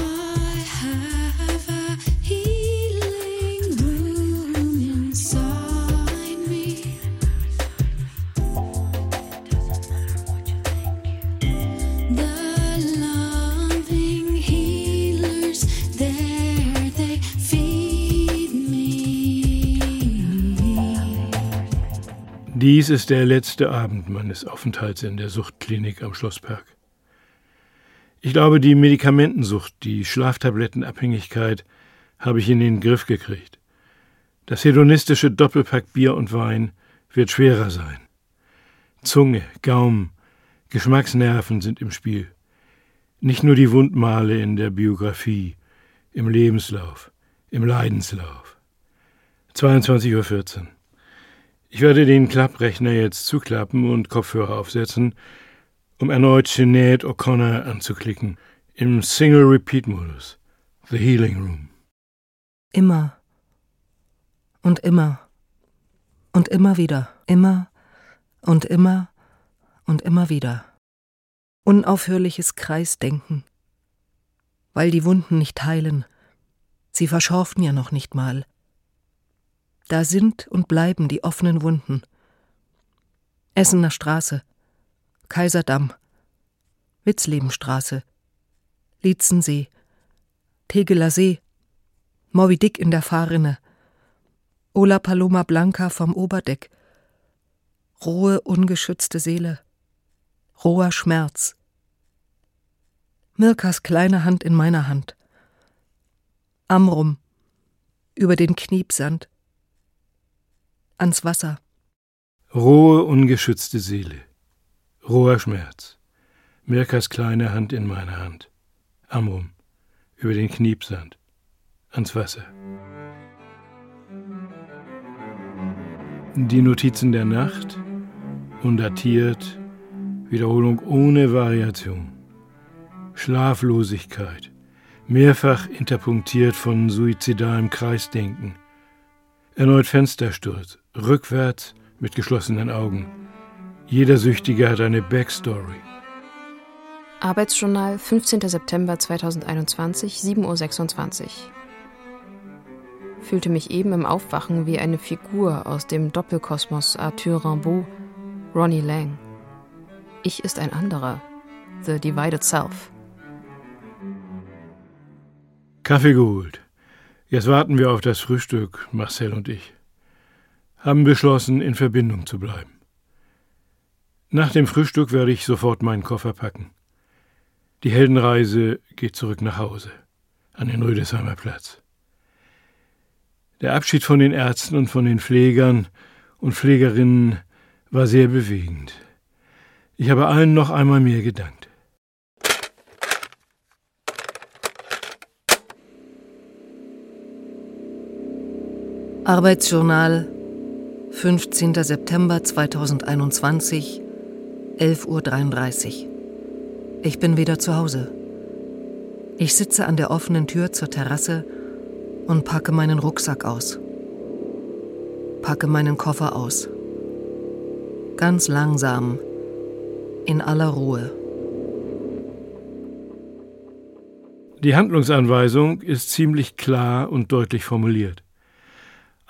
Dies ist der letzte Abend meines Aufenthalts in der Suchtklinik am Schlossberg. Ich glaube, die Medikamentensucht, die Schlaftablettenabhängigkeit habe ich in den Griff gekriegt. Das hedonistische Doppelpack Bier und Wein wird schwerer sein. Zunge, Gaumen, Geschmacksnerven sind im Spiel. Nicht nur die Wundmale in der Biografie, im Lebenslauf, im Leidenslauf. 22.14 Uhr. Ich werde den Klapprechner jetzt zuklappen und Kopfhörer aufsetzen, um erneut Sinead O'Connor anzuklicken, im Single-Repeat-Modus. The Healing Room. Immer. Und immer. Und immer wieder. Immer. Und immer. Und immer wieder. Unaufhörliches Kreisdenken. Weil die Wunden nicht heilen. Sie verschorfen ja noch nicht mal. Da sind und bleiben die offenen Wunden. Essener Straße, Kaiserdamm, Witzlebenstraße, Lietzensee, Tegeler See, Moby Dick in der Fahrrinne, Ola Paloma Blanca vom Oberdeck, rohe, ungeschützte Seele, roher Schmerz. Mirkas kleine Hand in meiner Hand. Amrum, über den Kniepsand, ans Wasser. Rohe, ungeschützte Seele, roher Schmerz. Mirkas kleine Hand in meiner Hand. Amrum, über den Kniepsand, ans Wasser. Die Notizen der Nacht, undatiert, Wiederholung ohne Variation. Schlaflosigkeit, mehrfach interpunktiert von suizidalem Kreisdenken. Erneut Fenstersturz, rückwärts mit geschlossenen Augen. Jeder Süchtige hat eine Backstory. Arbeitsjournal, 15. September 2021, 7.26 Uhr. Fühlte mich eben im Aufwachen wie eine Figur aus dem Doppelkosmos Arthur Rimbaud, Ronnie Lang. Ich ist ein anderer, The Divided Self. Kaffee geholt. Jetzt warten wir auf das Frühstück, Marcel und ich. Haben beschlossen, in Verbindung zu bleiben. Nach dem Frühstück werde ich sofort meinen Koffer packen. Die Heldenreise geht zurück nach Hause, an den Rüdesheimer Platz. Der Abschied von den Ärzten und von den Pflegern und Pflegerinnen war sehr bewegend. Ich habe allen noch einmal mehr gedankt. Arbeitsjournal 15. September 2021 11.33 Uhr. Ich bin wieder zu Hause. Ich sitze an der offenen Tür zur Terrasse und packe meinen Rucksack aus. Packe meinen Koffer aus. Ganz langsam, in aller Ruhe. Die Handlungsanweisung ist ziemlich klar und deutlich formuliert.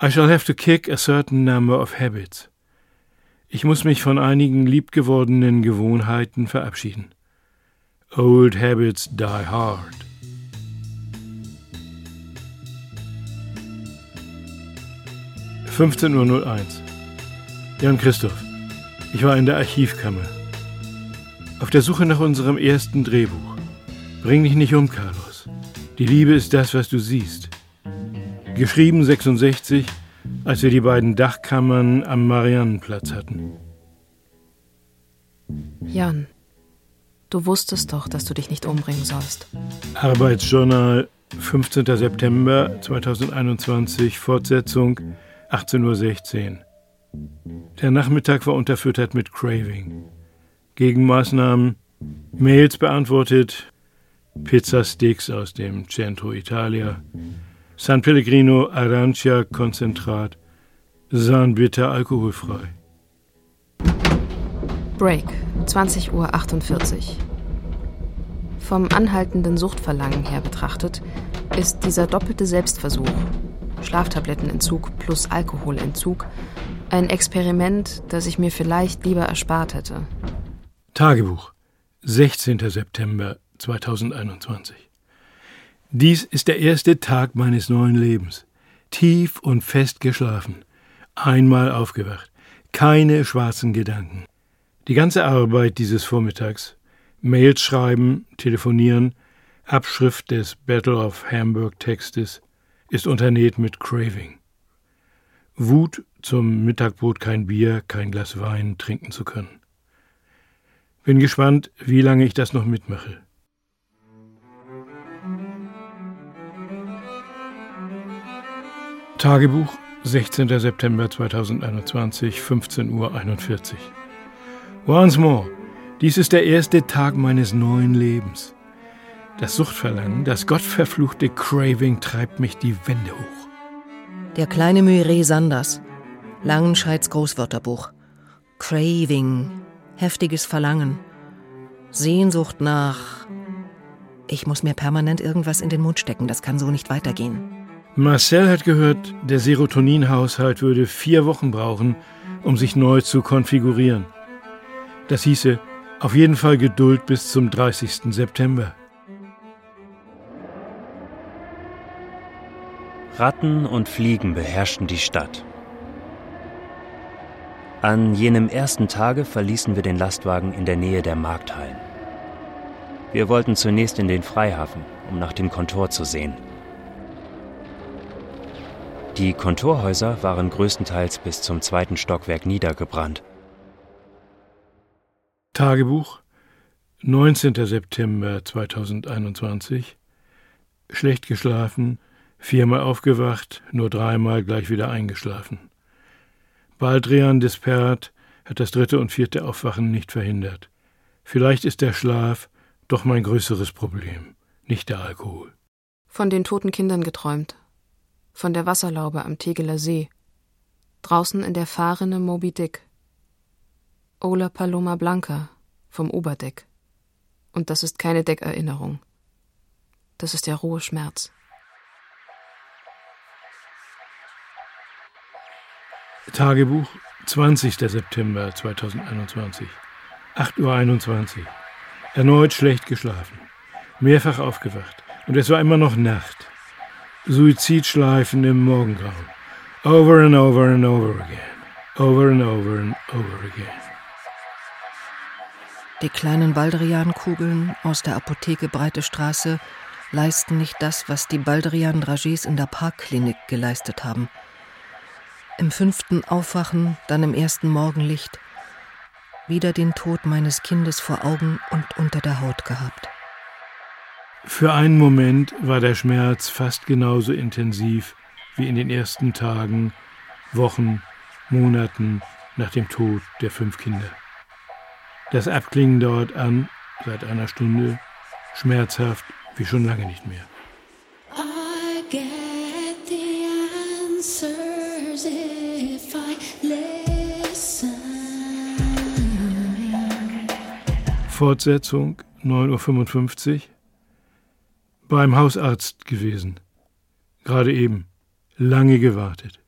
I shall have to kick a certain number of habits. Ich muss mich von einigen liebgewordenen Gewohnheiten verabschieden. Old habits die hard. Fünfzehn Uhr eins. Jan Christoph. Ich war in der Archivkammer. Auf der Suche nach unserem ersten Drehbuch. Bring dich nicht um, Carlos. Die Liebe ist das, was du siehst. Geschrieben 66, als wir die beiden Dachkammern am Mariannenplatz hatten. Jan, du wusstest doch, dass du dich nicht umbringen sollst. Arbeitsjournal 15. September 2021, Fortsetzung 18.16 Uhr. Der Nachmittag war unterfüttert mit Craving. Gegenmaßnahmen, Mails beantwortet, Pizzasticks aus dem Centro Italia, San Pellegrino Arancia Konzentrat, Sanbitter alkoholfrei. Break, 20.48 Uhr. Vom anhaltenden Suchtverlangen her betrachtet, ist dieser doppelte Selbstversuch, Schlaftablettenentzug plus Alkoholentzug, ein Experiment, das ich mir vielleicht lieber erspart hätte. Tagebuch, 16. September 2021. Dies ist der erste Tag meines neuen Lebens. Tief und fest geschlafen. Einmal aufgewacht. Keine schwarzen Gedanken. Die ganze Arbeit dieses Vormittags, Mails schreiben, telefonieren, Abschrift des Battle of Hamburg Textes, ist unternäht mit Craving. Wut, zum Mittagbrot kein Bier, kein Glas Wein trinken zu können. Bin gespannt, wie lange ich das noch mitmache. Tagebuch, 16. September 2021, 15.41 Uhr. Once more, dies ist der erste Tag meines neuen Lebens. Das Suchtverlangen, das gottverfluchte Craving treibt mich die Wände hoch. Der kleine Myré Sanders, Langenscheids Großwörterbuch. Craving, heftiges Verlangen, Sehnsucht nach. Ich muss mir permanent irgendwas in den Mund stecken, das kann so nicht weitergehen. Marcel hat gehört, der Serotoninhaushalt würde vier Wochen brauchen, um sich neu zu konfigurieren. Das hieße auf jeden Fall Geduld bis zum 30. September. Ratten und Fliegen beherrschten die Stadt. An jenem ersten Tage verließen wir den Lastwagen in der Nähe der Markthallen. Wir wollten zunächst in den Freihafen, um nach dem Kontor zu sehen. Die Kontorhäuser waren größtenteils bis zum zweiten Stockwerk niedergebrannt. Tagebuch 19. September 2021 Schlecht geschlafen, viermal aufgewacht, nur dreimal gleich wieder eingeschlafen. Baldrian Despert hat das dritte und vierte Aufwachen nicht verhindert. Vielleicht ist der Schlaf doch mein größeres Problem, nicht der Alkohol. Von den toten Kindern geträumt. Von der Wasserlaube am Tegeler See. Draußen in der Fahrrinne Moby Dick. Ola Paloma Blanca vom Oberdeck. Und das ist keine Deckerinnerung. Das ist der rohe Schmerz. Tagebuch 20. September 2021 8.21 Uhr Erneut schlecht geschlafen, mehrfach aufgewacht und es war immer noch Nacht. Suizidschleifen im Morgengrauen. Over and over and over again. Over and over and over again. Die kleinen Baldrian-Kugeln aus der Apotheke Breite Straße leisten nicht das, was die Baldrian-Dragés in der Parkklinik geleistet haben. Im fünften Aufwachen, dann im ersten Morgenlicht – wieder den Tod meines Kindes vor Augen und unter der Haut gehabt. Für einen Moment war der Schmerz fast genauso intensiv wie in den ersten Tagen, Wochen, Monaten nach dem Tod der fünf Kinder. Das Abklingen dauert an, seit einer Stunde, schmerzhaft wie schon lange nicht mehr. Fortsetzung 9.55 Uhr beim Hausarzt gewesen. Gerade eben. Lange gewartet.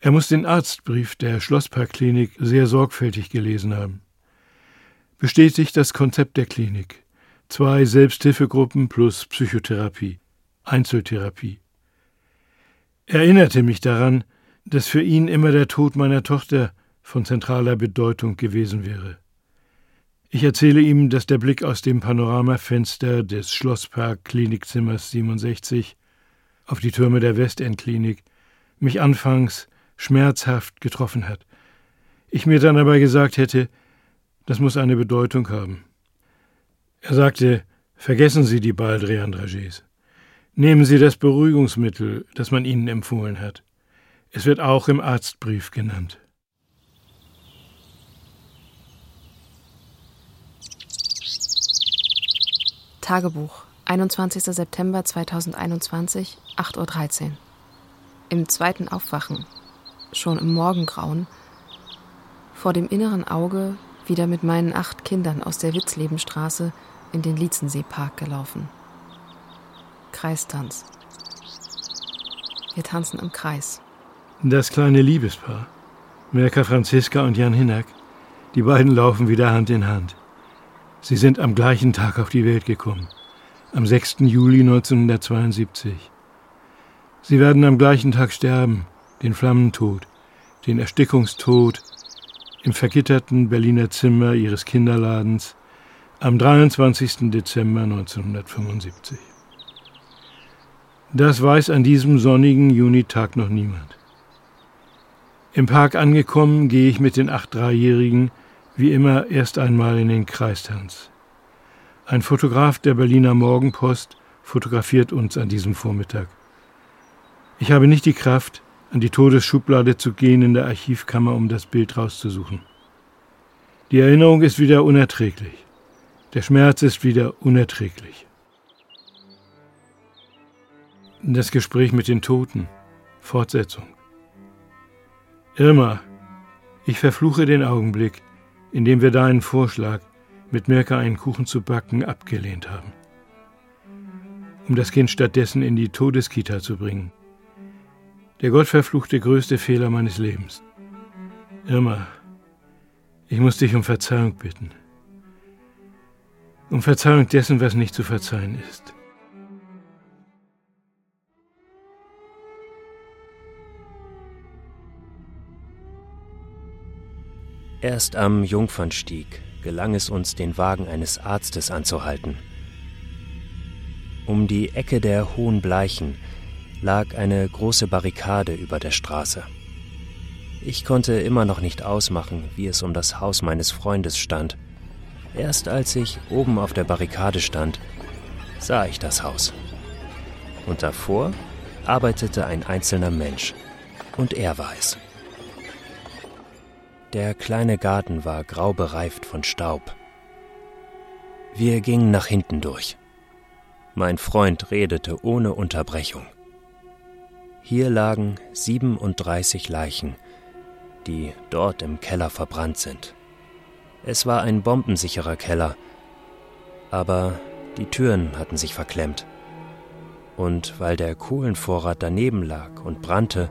Er muss den Arztbrief der Schlossparkklinik sehr sorgfältig gelesen haben. Bestätigt das Konzept der Klinik. Zwei Selbsthilfegruppen plus Psychotherapie, Einzeltherapie. Erinnerte mich daran, dass für ihn immer der Tod meiner Tochter von zentraler Bedeutung gewesen wäre. Ich erzähle ihm, dass der Blick aus dem Panoramafenster des Schlosspark Klinikzimmers 67 auf die Türme der Westendklinik mich anfangs schmerzhaft getroffen hat. Ich mir dann aber gesagt hätte, das muss eine Bedeutung haben. Er sagte, vergessen Sie die Baldrian-Dragés. Nehmen Sie das Beruhigungsmittel, das man Ihnen empfohlen hat. Es wird auch im Arztbrief genannt. Tagebuch, 21. September 2021, 8.13 Uhr. Im zweiten Aufwachen, schon im Morgengrauen, vor dem inneren Auge wieder mit meinen acht Kindern aus der Witzlebenstraße in den Lietzenseepark gelaufen. Kreistanz. Wir tanzen im Kreis. Das kleine Liebespaar, Merka Franziska und Jan Hinnack, die beiden laufen wieder Hand in Hand. Sie sind am gleichen Tag auf die Welt gekommen, am 6. Juli 1972. Sie werden am gleichen Tag sterben, den Flammentod, den Erstickungstod im vergitterten Berliner Zimmer ihres Kinderladens am 23. Dezember 1975. Das weiß an diesem sonnigen Junitag noch niemand. Im Park angekommen, gehe ich mit den acht Dreijährigen wie immer erst einmal in den Kreistanz. Ein Fotograf der Berliner Morgenpost fotografiert uns an diesem Vormittag. Ich habe nicht die Kraft, an die Todesschublade zu gehen in der Archivkammer, um das Bild rauszusuchen. Die Erinnerung ist wieder unerträglich. Der Schmerz ist wieder unerträglich. Das Gespräch mit den Toten. Fortsetzung. Irma, ich verfluche den Augenblick, indem wir deinen Vorschlag, mit Mirka einen Kuchen zu backen, abgelehnt haben. um das Kind stattdessen in die Todeskita zu bringen. Der gottverfluchte größte Fehler meines Lebens. Irma, ich muss dich um Verzeihung bitten. Um Verzeihung dessen, was nicht zu verzeihen ist. Erst am Jungfernstieg gelang es uns, den Wagen eines Arztes anzuhalten. Um die Ecke der Hohen Bleichen lag eine große Barrikade über der Straße. Ich konnte immer noch nicht ausmachen, wie es um das Haus meines Freundes stand. Erst als ich oben auf der Barrikade stand, sah ich das Haus. Und davor arbeitete ein einzelner Mensch. Und er war es. Der kleine Garten war grau bereift von Staub. Wir gingen nach hinten durch. Mein Freund redete ohne Unterbrechung. Hier lagen 37 Leichen, die dort im Keller verbrannt sind. Es war ein bombensicherer Keller, aber die Türen hatten sich verklemmt. Und weil der Kohlenvorrat daneben lag und brannte,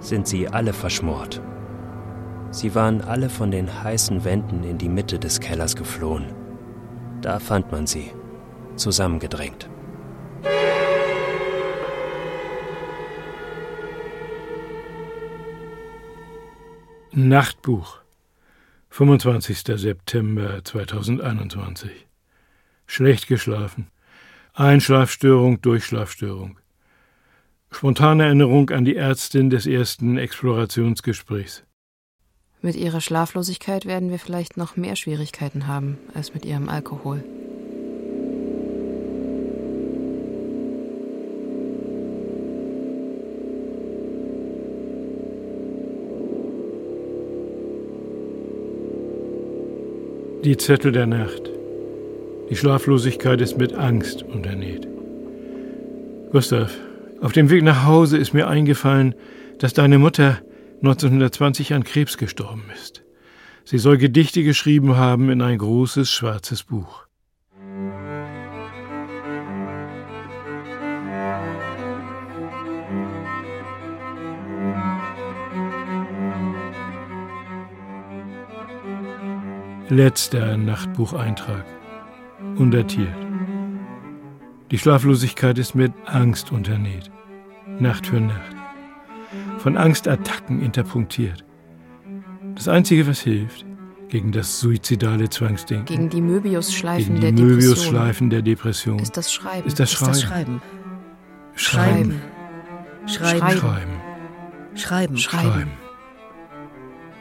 sind sie alle verschmort. Sie waren alle von den heißen Wänden in die Mitte des Kellers geflohen. Da fand man sie, zusammengedrängt. Nachtbuch 25. September 2021 Schlecht geschlafen. Einschlafstörung, Durchschlafstörung. Spontane Erinnerung an die Ärztin des ersten Explorationsgesprächs. Mit ihrer Schlaflosigkeit werden wir vielleicht noch mehr Schwierigkeiten haben als mit ihrem Alkohol. Die Zettel der Nacht. Die Schlaflosigkeit ist mit Angst unternäht. Gustav, auf dem Weg nach Hause ist mir eingefallen, dass deine Mutter 1920 an Krebs gestorben ist. Sie soll Gedichte geschrieben haben in ein großes schwarzes Buch. Letzter Nachtbucheintrag. Undatiert. Die Schlaflosigkeit ist mit Angst unternäht. Nacht für Nacht von Angstattacken interpunktiert. Das Einzige, was hilft, gegen das suizidale Zwangsdenken. Gegen die Möbiusschleifen der Depression. Möbiusschleifen der Depression. Ist das Schreiben. Ist das Schreiben. Ist das Schreiben. Schreiben. Schreiben. Schreiben. Schreiben. Schreiben.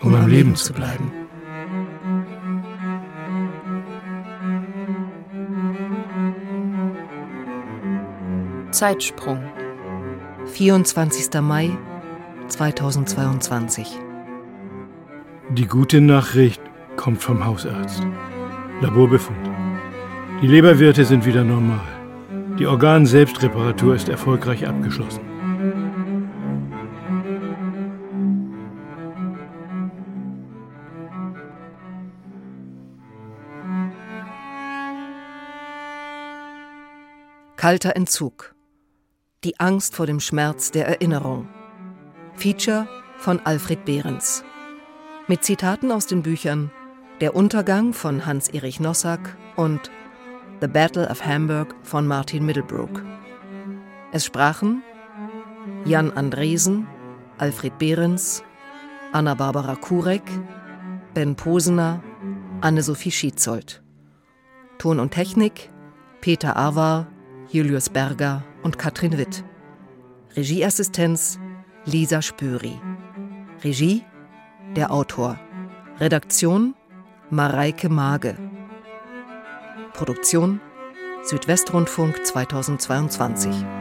Um, am Leben zu bleiben. Zeitsprung. 24. Mai 2022. Die gute Nachricht kommt vom Hausarzt. Laborbefund. Die Leberwerte sind wieder normal. Die Organselbstreparatur ist erfolgreich abgeschlossen. Kalter Entzug. Die Angst vor dem Schmerz der Erinnerung. Feature von Alfred Behrens. Mit Zitaten aus den Büchern Der Untergang von Hans-Erich Nossack und The Battle of Hamburg von Martin Middlebrook. Es sprachen Jan Andresen, Alfred Behrens, Anna-Barbara Kurek, Ben Posener, Anne-Sophie Schietzold. Ton und Technik Peter Awar, Julius Berger und Katrin Witt. Regieassistenz Lisa Spüri. Regie der Autor. Redaktion Mareike Mage. Produktion Südwestrundfunk 2022.